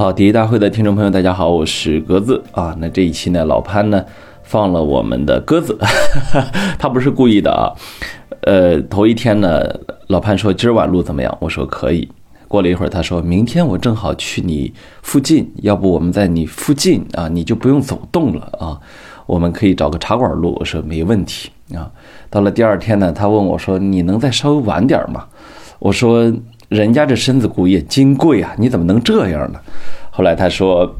跑题大会的听众朋友，大家好，我是鸽子啊。那这一期呢，老潘呢放了我们的鸽子，他不是故意的啊。呃，头一天呢，老潘说今儿晚录怎么样？我说可以。过了一会儿，他说明天我正好去你附近，要不我们在你附近啊，你就不用走动了啊，我们可以找个茶馆录。我说没问题啊。到了第二天呢，他问我说你能再稍微晚点吗？我说。人家这身子骨也金贵啊，你怎么能这样呢？后来他说：“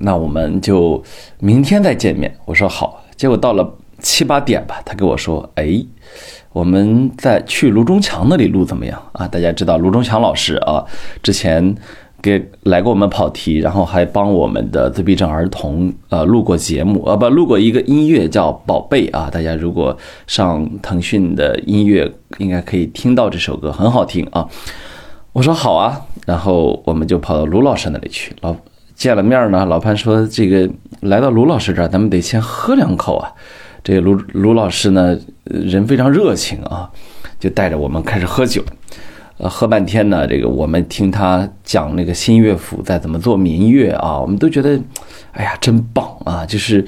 那我们就明天再见面。”我说好。结果到了七八点吧，他跟我说：“哎，我们再去卢中强那里录怎么样啊？”大家知道卢中强老师啊，之前。给来过我们跑题，然后还帮我们的自闭症儿童呃录过节目，呃不录过一个音乐叫《宝贝》啊，大家如果上腾讯的音乐应该可以听到这首歌，很好听啊。我说好啊，然后我们就跑到卢老师那里去。老见了面呢，老潘说这个来到卢老师这儿，咱们得先喝两口啊。这卢卢老师呢人非常热情啊，就带着我们开始喝酒。呃，喝半天呢，这个我们听他讲那个新乐府在怎么做民乐啊，我们都觉得，哎呀，真棒啊！就是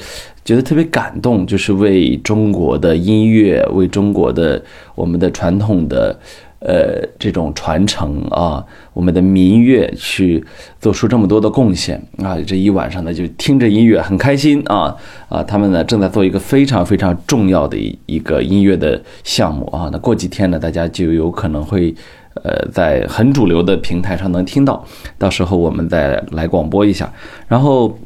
觉得特别感动，就是为中国的音乐，为中国的我们的传统的呃这种传承啊，我们的民乐去做出这么多的贡献啊！这一晚上呢，就听着音乐很开心啊啊！他们呢正在做一个非常非常重要的一一个音乐的项目啊，那过几天呢，大家就有可能会。呃，在很主流的平台上能听到，到时候我们再来广播一下。然后，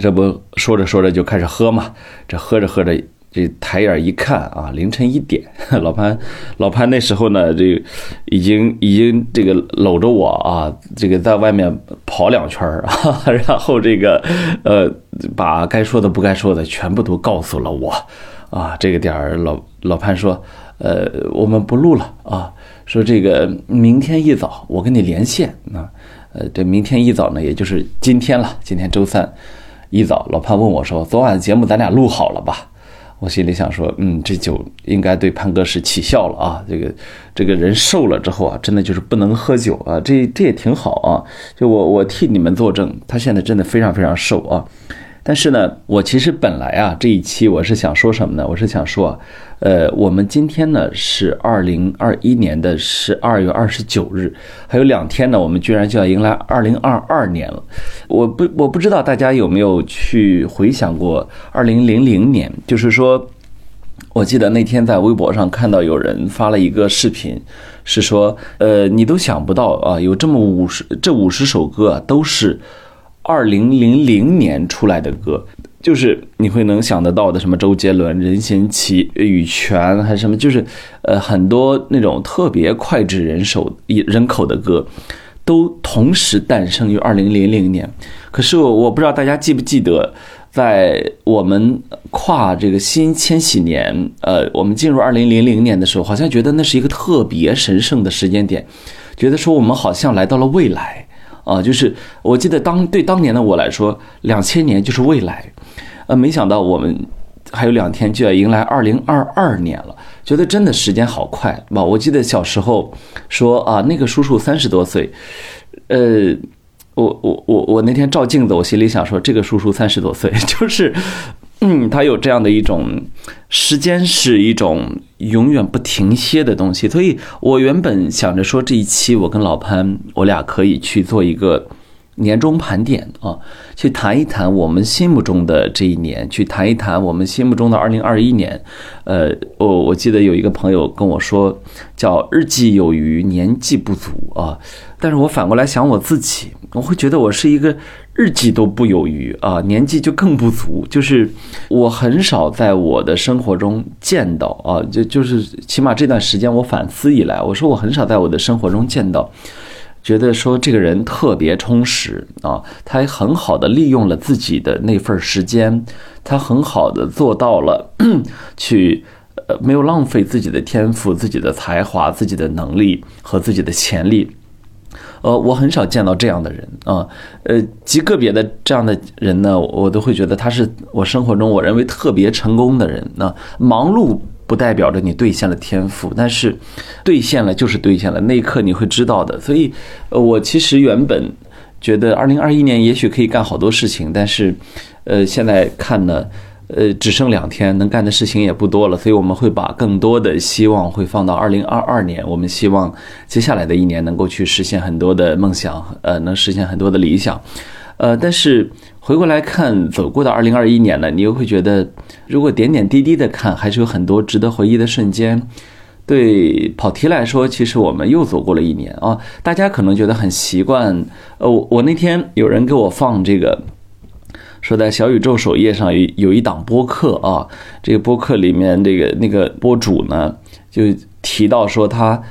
这不说着说着就开始喝嘛，这喝着喝着，这抬眼一看啊，凌晨一点，老潘，老潘那时候呢，这已经已经这个搂着我啊，这个在外面跑两圈儿啊，然后这个呃，把该说的不该说的全部都告诉了我啊。这个点儿，老老潘说，呃，我们不录了啊。说这个明天一早我跟你连线啊，呃，这明天一早呢，也就是今天了。今天周三一早，老潘问我说：“昨晚节目咱俩录好了吧？”我心里想说：“嗯，这酒应该对潘哥是起效了啊。这个这个人瘦了之后啊，真的就是不能喝酒啊。这这也挺好啊。就我我替你们作证，他现在真的非常非常瘦啊。但是呢，我其实本来啊这一期我是想说什么呢？我是想说。呃，我们今天呢是二零二一年的十二月二十九日，还有两天呢，我们居然就要迎来二零二二年了。我不，我不知道大家有没有去回想过二零零零年，就是说，我记得那天在微博上看到有人发了一个视频，是说，呃，你都想不到啊，有这么五十这五十首歌啊，都是二零零零年出来的歌。就是你会能想得到的，什么周杰伦、任贤齐、羽泉，还是什么，就是呃很多那种特别脍炙人手、人口的歌，都同时诞生于二零零零年。可是我我不知道大家记不记得，在我们跨这个新千禧年，呃，我们进入二零零零年的时候，好像觉得那是一个特别神圣的时间点，觉得说我们好像来到了未来啊。就是我记得当对当年的我来说，两千年就是未来。呃，没想到我们还有两天就要迎来二零二二年了，觉得真的时间好快吧？我记得小时候说啊，那个叔叔三十多岁，呃，我我我我那天照镜子，我心里想说，这个叔叔三十多岁，就是，嗯，他有这样的一种时间是一种永远不停歇的东西，所以我原本想着说这一期我跟老潘，我俩可以去做一个。年终盘点啊，去谈一谈我们心目中的这一年，去谈一谈我们心目中的二零二一年。呃，我我记得有一个朋友跟我说，叫日记有余，年纪不足啊。但是我反过来想我自己，我会觉得我是一个日记都不有余啊，年纪就更不足。就是我很少在我的生活中见到啊，就就是起码这段时间我反思以来，我说我很少在我的生活中见到。觉得说这个人特别充实啊，他很好的利用了自己的那份时间，他很好的做到了 去呃没有浪费自己的天赋、自己的才华、自己的能力和自己的潜力。呃，我很少见到这样的人啊，呃，极个别的这样的人呢，我都会觉得他是我生活中我认为特别成功的人啊，忙碌。不代表着你兑现了天赋，但是兑现了就是兑现了，那一刻你会知道的。所以，呃，我其实原本觉得二零二一年也许可以干好多事情，但是，呃，现在看呢，呃，只剩两天，能干的事情也不多了，所以我们会把更多的希望会放到二零二二年。我们希望接下来的一年能够去实现很多的梦想，呃，能实现很多的理想，呃，但是回过来看走过的二零二一年呢，你又会觉得，如果点点滴滴的看，还是有很多值得回忆的瞬间。对跑题来说，其实我们又走过了一年啊！大家可能觉得很习惯。呃，我那天有人给我放这个，说在小宇宙首页上有有一档播客啊，这个播客里面这个那个播主呢，就提到说他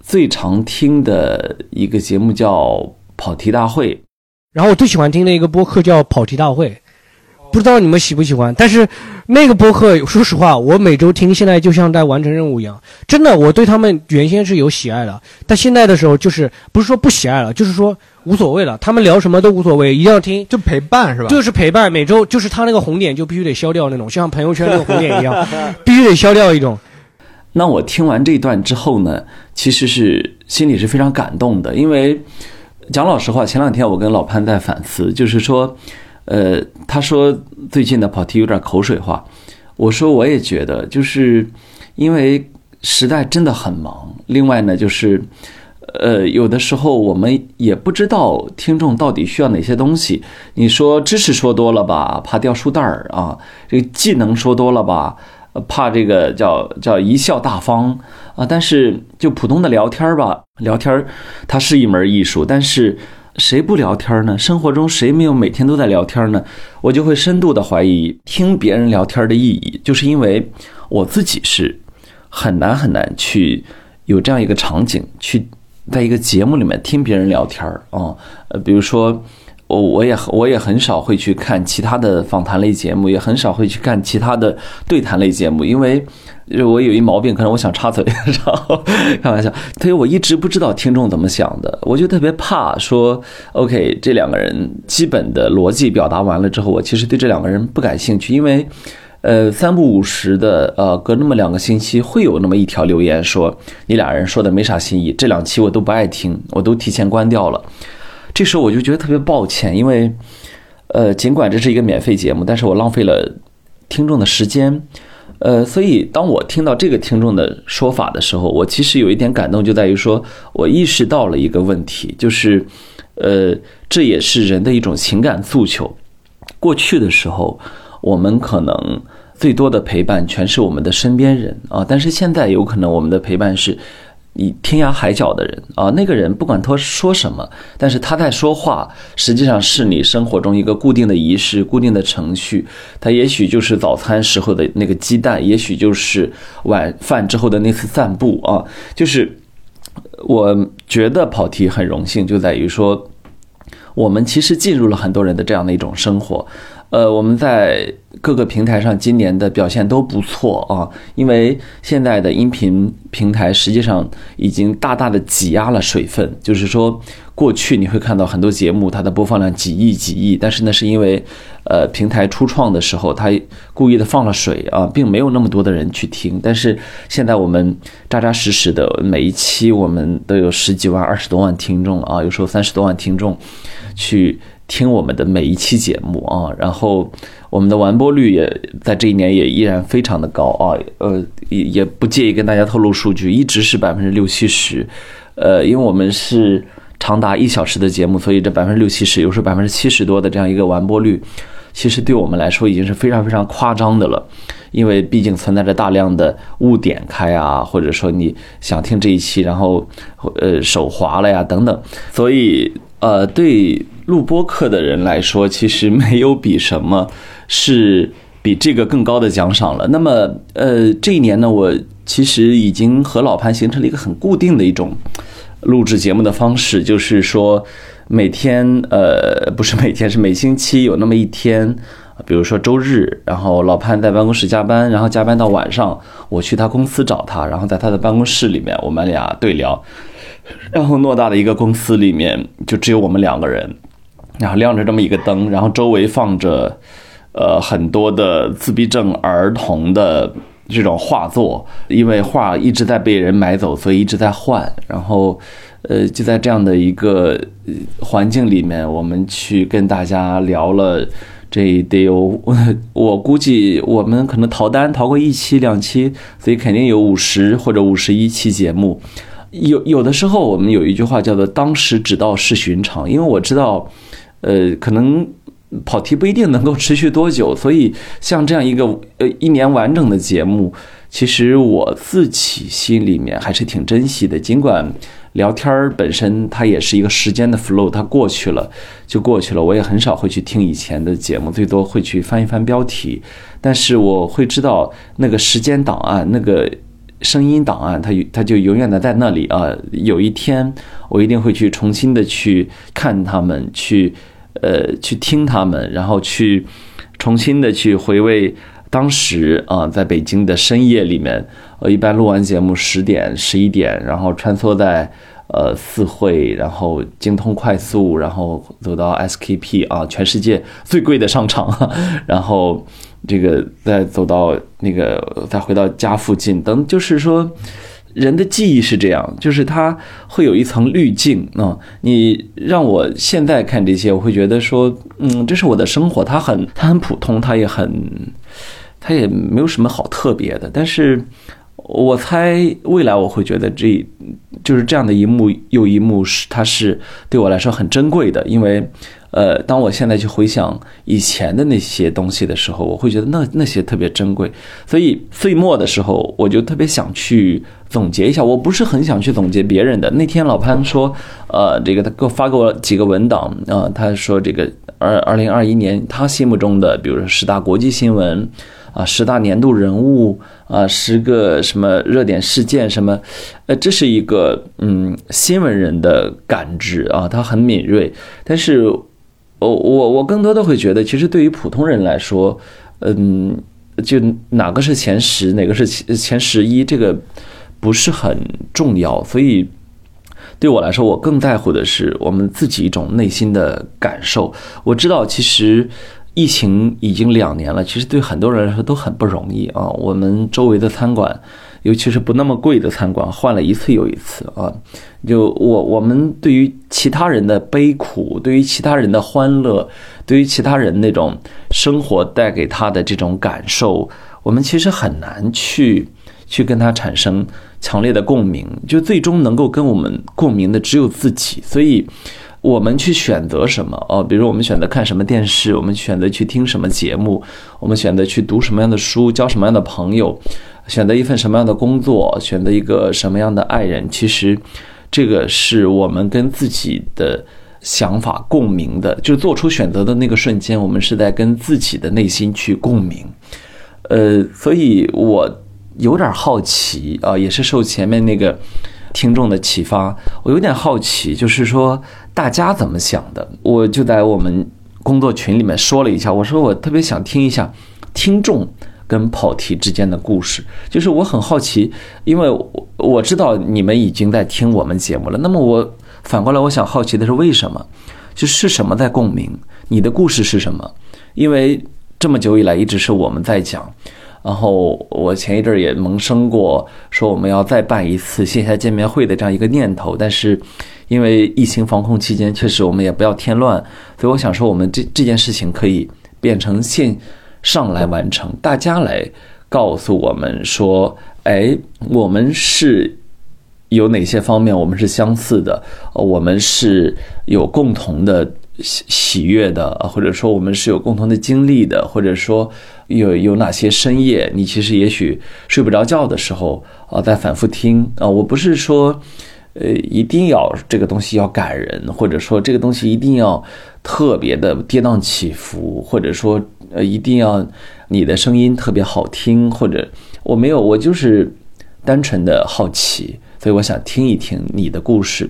最常听的一个节目叫跑题大会，然后我最喜欢听的一个播客叫跑题大会。不知道你们喜不喜欢，但是那个播客，说实话，我每周听，现在就像在完成任务一样。真的，我对他们原先是有喜爱的，但现在的时候就是不是说不喜爱了，就是说无所谓了。他们聊什么都无所谓，一定要听，就陪伴是吧？就是陪伴，每周就是他那个红点就必须得消掉那种，像朋友圈那个红点一样，必须得消掉一种。那我听完这一段之后呢，其实是心里是非常感动的，因为讲老实话，前两天我跟老潘在反思，就是说。呃，他说最近的跑题有点口水话，我说我也觉得，就是因为时代真的很忙。另外呢，就是呃，有的时候我们也不知道听众到底需要哪些东西。你说知识说多了吧，怕掉书袋儿啊；这个技能说多了吧，怕这个叫叫贻笑大方啊。但是就普通的聊天儿吧，聊天儿它是一门艺术，但是。谁不聊天呢？生活中谁没有每天都在聊天呢？我就会深度的怀疑听别人聊天的意义，就是因为我自己是很难很难去有这样一个场景，去在一个节目里面听别人聊天儿啊。呃，比如说我我也我也很少会去看其他的访谈类节目，也很少会去看其他的对谈类节目，因为。就我有一毛病，可能我想插嘴，然后开玩笑，所以我一直不知道听众怎么想的，我就特别怕说，OK，这两个人基本的逻辑表达完了之后，我其实对这两个人不感兴趣，因为，呃，三不五时的，呃，隔那么两个星期会有那么一条留言说你俩人说的没啥新意，这两期我都不爱听，我都提前关掉了，这时候我就觉得特别抱歉，因为，呃，尽管这是一个免费节目，但是我浪费了听众的时间。呃，所以当我听到这个听众的说法的时候，我其实有一点感动，就在于说我意识到了一个问题，就是，呃，这也是人的一种情感诉求。过去的时候，我们可能最多的陪伴全是我们的身边人啊，但是现在有可能我们的陪伴是。你天涯海角的人啊，那个人不管他说什么，但是他在说话，实际上是你生活中一个固定的仪式、固定的程序。他也许就是早餐时候的那个鸡蛋，也许就是晚饭之后的那次散步啊。就是我觉得跑题很荣幸，就在于说，我们其实进入了很多人的这样的一种生活。呃，我们在各个平台上今年的表现都不错啊，因为现在的音频平台实际上已经大大的挤压了水分。就是说，过去你会看到很多节目，它的播放量几亿几亿，但是呢，是因为呃平台初创的时候，它故意的放了水啊，并没有那么多的人去听。但是现在我们扎扎实实的每一期，我们都有十几万、二十多万听众啊，有时候三十多万听众去。听我们的每一期节目啊，然后我们的完播率也在这一年也依然非常的高啊，呃，也也不介意跟大家透露数据，一直是百分之六七十，呃，因为我们是长达一小时的节目，所以这百分之六七十，有时候百分之七十多的这样一个完播率，其实对我们来说已经是非常非常夸张的了，因为毕竟存在着大量的误点开啊，或者说你想听这一期，然后呃手滑了呀等等，所以呃对。录播课的人来说，其实没有比什么是比这个更高的奖赏了。那么，呃，这一年呢，我其实已经和老潘形成了一个很固定的一种录制节目的方式，就是说每天，呃，不是每天，是每星期有那么一天，比如说周日，然后老潘在办公室加班，然后加班到晚上，我去他公司找他，然后在他的办公室里面，我们俩对聊。然后偌大的一个公司里面，就只有我们两个人。然后亮着这么一个灯，然后周围放着，呃，很多的自闭症儿童的这种画作，因为画一直在被人买走，所以一直在换。然后，呃，就在这样的一个环境里面，我们去跟大家聊了，这得有 我估计我们可能逃单逃过一期两期，所以肯定有五十或者五十一期节目。有有的时候我们有一句话叫做“当时只道是寻常”，因为我知道，呃，可能。跑题不一定能够持续多久，所以像这样一个呃一年完整的节目，其实我自己心里面还是挺珍惜的。尽管聊天儿本身它也是一个时间的 flow，它过去了就过去了，我也很少会去听以前的节目，最多会去翻一翻标题。但是我会知道那个时间档案、那个声音档案，它它就永远的在那里啊。有一天我一定会去重新的去看他们去。呃，去听他们，然后去重新的去回味当时啊，在北京的深夜里面，呃，一般录完节目十点、十一点，然后穿梭在呃四惠，然后京通快速，然后走到 SKP 啊，全世界最贵的商场，然后这个再走到那个，再回到家附近，等，就是说。人的记忆是这样，就是它会有一层滤镜啊。你让我现在看这些，我会觉得说，嗯，这是我的生活，它很，它很普通，它也很，它也没有什么好特别的。但是，我猜未来我会觉得这就是这样的一幕又一幕是，它是对我来说很珍贵的，因为。呃，当我现在去回想以前的那些东西的时候，我会觉得那那些特别珍贵。所以岁末的时候，我就特别想去总结一下。我不是很想去总结别人的。那天老潘说，呃，这个他给我发给我几个文档啊，他说这个二二零二一年他心目中的，比如说十大国际新闻啊，十大年度人物啊，十个什么热点事件什么，呃，这是一个嗯新闻人的感知啊，他很敏锐，但是。我我我更多的会觉得，其实对于普通人来说，嗯，就哪个是前十，哪个是前前十一，这个不是很重要。所以对我来说，我更在乎的是我们自己一种内心的感受。我知道，其实疫情已经两年了，其实对很多人来说都很不容易啊。我们周围的餐馆。尤其是不那么贵的餐馆，换了一次又一次啊！就我我们对于其他人的悲苦，对于其他人的欢乐，对于其他人那种生活带给他的这种感受，我们其实很难去去跟他产生强烈的共鸣。就最终能够跟我们共鸣的只有自己，所以我们去选择什么哦，比如我们选择看什么电视，我们选择去听什么节目，我们选择去读什么样的书，交什么样的朋友。选择一份什么样的工作，选择一个什么样的爱人，其实，这个是我们跟自己的想法共鸣的。就做出选择的那个瞬间，我们是在跟自己的内心去共鸣。呃，所以我有点好奇啊，也是受前面那个听众的启发，我有点好奇，就是说大家怎么想的？我就在我们工作群里面说了一下，我说我特别想听一下听众。跟跑题之间的故事，就是我很好奇，因为我我知道你们已经在听我们节目了。那么我反过来，我想好奇的是为什么？就是什么在共鸣？你的故事是什么？因为这么久以来一直是我们在讲，然后我前一阵也萌生过说我们要再办一次线下见面会的这样一个念头，但是因为疫情防控期间，确实我们也不要添乱，所以我想说我们这这件事情可以变成线。上来完成，大家来告诉我们说，哎，我们是有哪些方面我们是相似的，我们是有共同的喜喜悦的，或者说我们是有共同的经历的，或者说有有哪些深夜你其实也许睡不着觉的时候啊，在反复听啊，我不是说。呃，一定要这个东西要感人，或者说这个东西一定要特别的跌宕起伏，或者说呃，一定要你的声音特别好听，或者我没有，我就是单纯的好奇，所以我想听一听你的故事。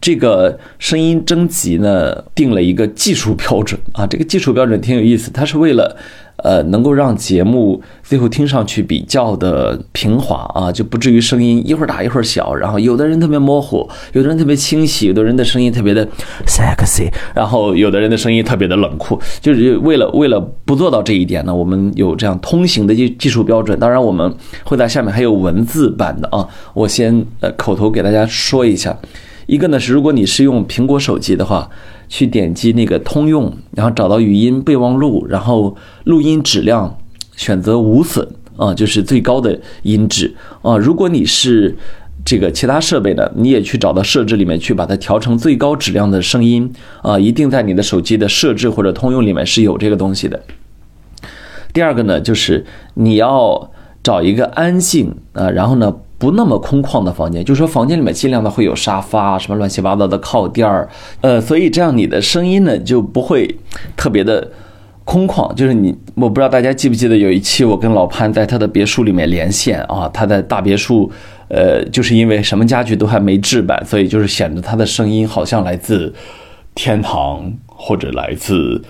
这个声音征集呢，定了一个技术标准啊，这个技术标准挺有意思，它是为了呃，能够让节目最后听上去比较的平滑啊，就不至于声音一会儿大一会儿小，然后有的人特别模糊，有的人特别清晰，有的人的声音特别的 sexy，然后有的人的声音特别的冷酷，就是为了为了不做到这一点呢，我们有这样通行的技技术标准。当然，我们会在下面还有文字版的啊，我先呃口头给大家说一下。一个呢是，如果你是用苹果手机的话，去点击那个通用，然后找到语音备忘录，然后录音质量选择无损啊，就是最高的音质啊。如果你是这个其他设备的，你也去找到设置里面去把它调成最高质量的声音啊，一定在你的手机的设置或者通用里面是有这个东西的。第二个呢，就是你要找一个安静啊，然后呢。不那么空旷的房间，就是说房间里面尽量的会有沙发，什么乱七八糟的靠垫儿，呃，所以这样你的声音呢就不会特别的空旷。就是你，我不知道大家记不记得有一期我跟老潘在他的别墅里面连线啊，他的大别墅，呃，就是因为什么家具都还没置办，所以就是显得他的声音好像来自天堂或者来自。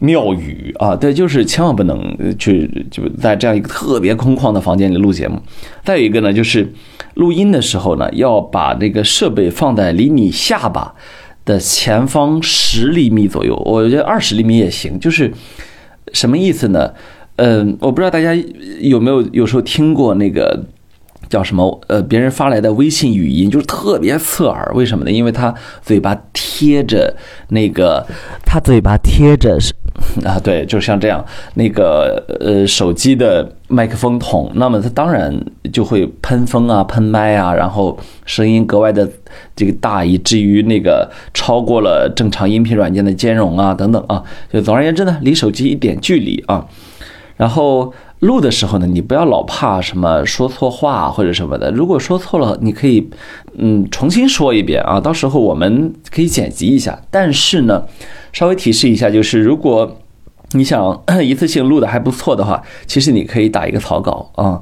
庙宇啊，对，就是千万不能去就在这样一个特别空旷的房间里录节目。再有一个呢，就是录音的时候呢，要把这个设备放在离你下巴的前方十厘米左右，我觉得二十厘米也行。就是什么意思呢？嗯，我不知道大家有没有有时候听过那个。叫什么？呃，别人发来的微信语音就是特别刺耳，为什么呢？因为他嘴巴贴着那个，他嘴巴贴着是 啊，对，就像这样，那个呃手机的麦克风筒，那么它当然就会喷风啊、喷麦啊，然后声音格外的这个大，以至于那个超过了正常音频软件的兼容啊等等啊。就总而言之呢，离手机一点距离啊，然后。录的时候呢，你不要老怕什么说错话或者什么的。如果说错了，你可以，嗯，重新说一遍啊。到时候我们可以剪辑一下。但是呢，稍微提示一下，就是如果 你想 一次性录的还不错的话，其实你可以打一个草稿啊。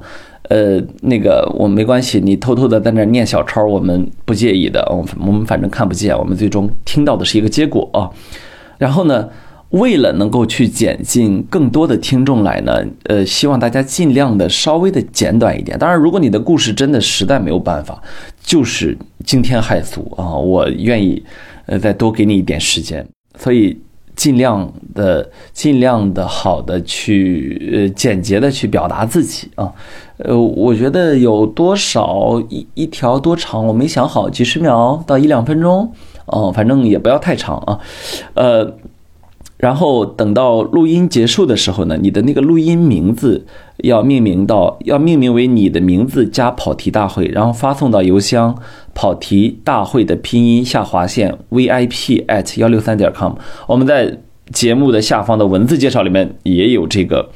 呃，那个我没关系，你偷偷的在那念小抄，我们不介意的。我我们反正看不见，我们最终听到的是一个结果啊。然后呢？为了能够去减进更多的听众来呢，呃，希望大家尽量的稍微的简短一点。当然，如果你的故事真的实在没有办法，就是惊天骇俗啊，我愿意，呃，再多给你一点时间。所以尽量的、尽量的好的去，呃，简洁的去表达自己啊。呃，我觉得有多少一一条多长，我没想好，几十秒到一两分钟，哦，反正也不要太长啊，呃。然后等到录音结束的时候呢，你的那个录音名字要命名到，要命名为你的名字加跑题大会，然后发送到邮箱跑题大会的拼音下划线 vip at 幺六三点 com。我们在节目的下方的文字介绍里面也有这个，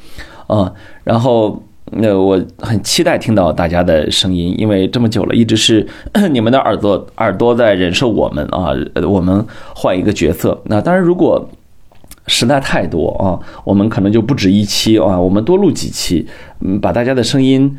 啊，然后那我很期待听到大家的声音，因为这么久了，一直是 你们的耳朵耳朵在忍受我们啊，我们换一个角色。那当然，如果实在太多啊，我们可能就不止一期啊，我们多录几期，嗯，把大家的声音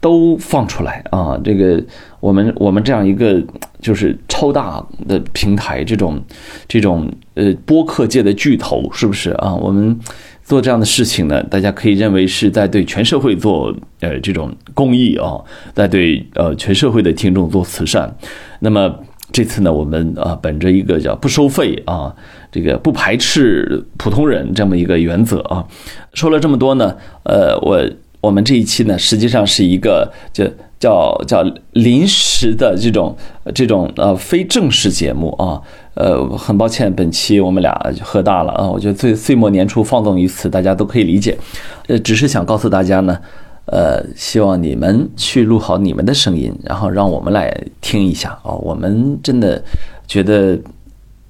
都放出来啊。这个我们我们这样一个就是超大的平台，这种这种呃播客界的巨头，是不是啊？我们做这样的事情呢，大家可以认为是在对全社会做呃这种公益啊，在对呃全社会的听众做慈善。那么。这次呢，我们啊，本着一个叫不收费啊，这个不排斥普通人这么一个原则啊，说了这么多呢，呃，我我们这一期呢，实际上是一个叫叫叫临时的这种这种呃非正式节目啊，呃，很抱歉，本期我们俩喝大了啊，我觉得岁岁末年初放纵于此，大家都可以理解，呃，只是想告诉大家呢。呃，希望你们去录好你们的声音，然后让我们来听一下啊！我们真的觉得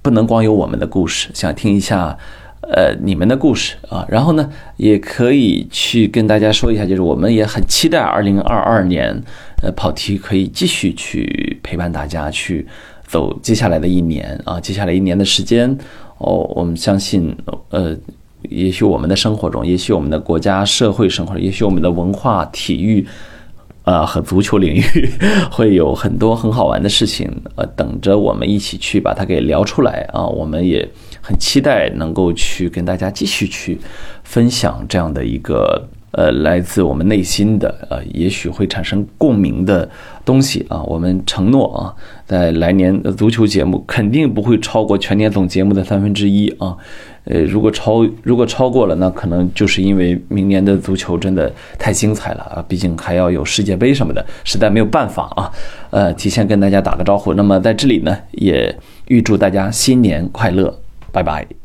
不能光有我们的故事，想听一下呃你们的故事啊！然后呢，也可以去跟大家说一下，就是我们也很期待二零二二年，呃，跑题可以继续去陪伴大家去走接下来的一年啊！接下来一年的时间哦，我们相信呃。也许我们的生活中，也许我们的国家社会生活，也许我们的文化、体育，啊和足球领域，会有很多很好玩的事情，呃，等着我们一起去把它给聊出来啊！我们也很期待能够去跟大家继续去分享这样的一个呃来自我们内心的呃，也许会产生共鸣的东西啊。我们承诺啊，在来年的足球节目肯定不会超过全年总节目的三分之一啊。呃，如果超如果超过了，那可能就是因为明年的足球真的太精彩了啊！毕竟还要有世界杯什么的，实在没有办法啊。呃，提前跟大家打个招呼。那么在这里呢，也预祝大家新年快乐，拜拜。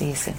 Sí, sí.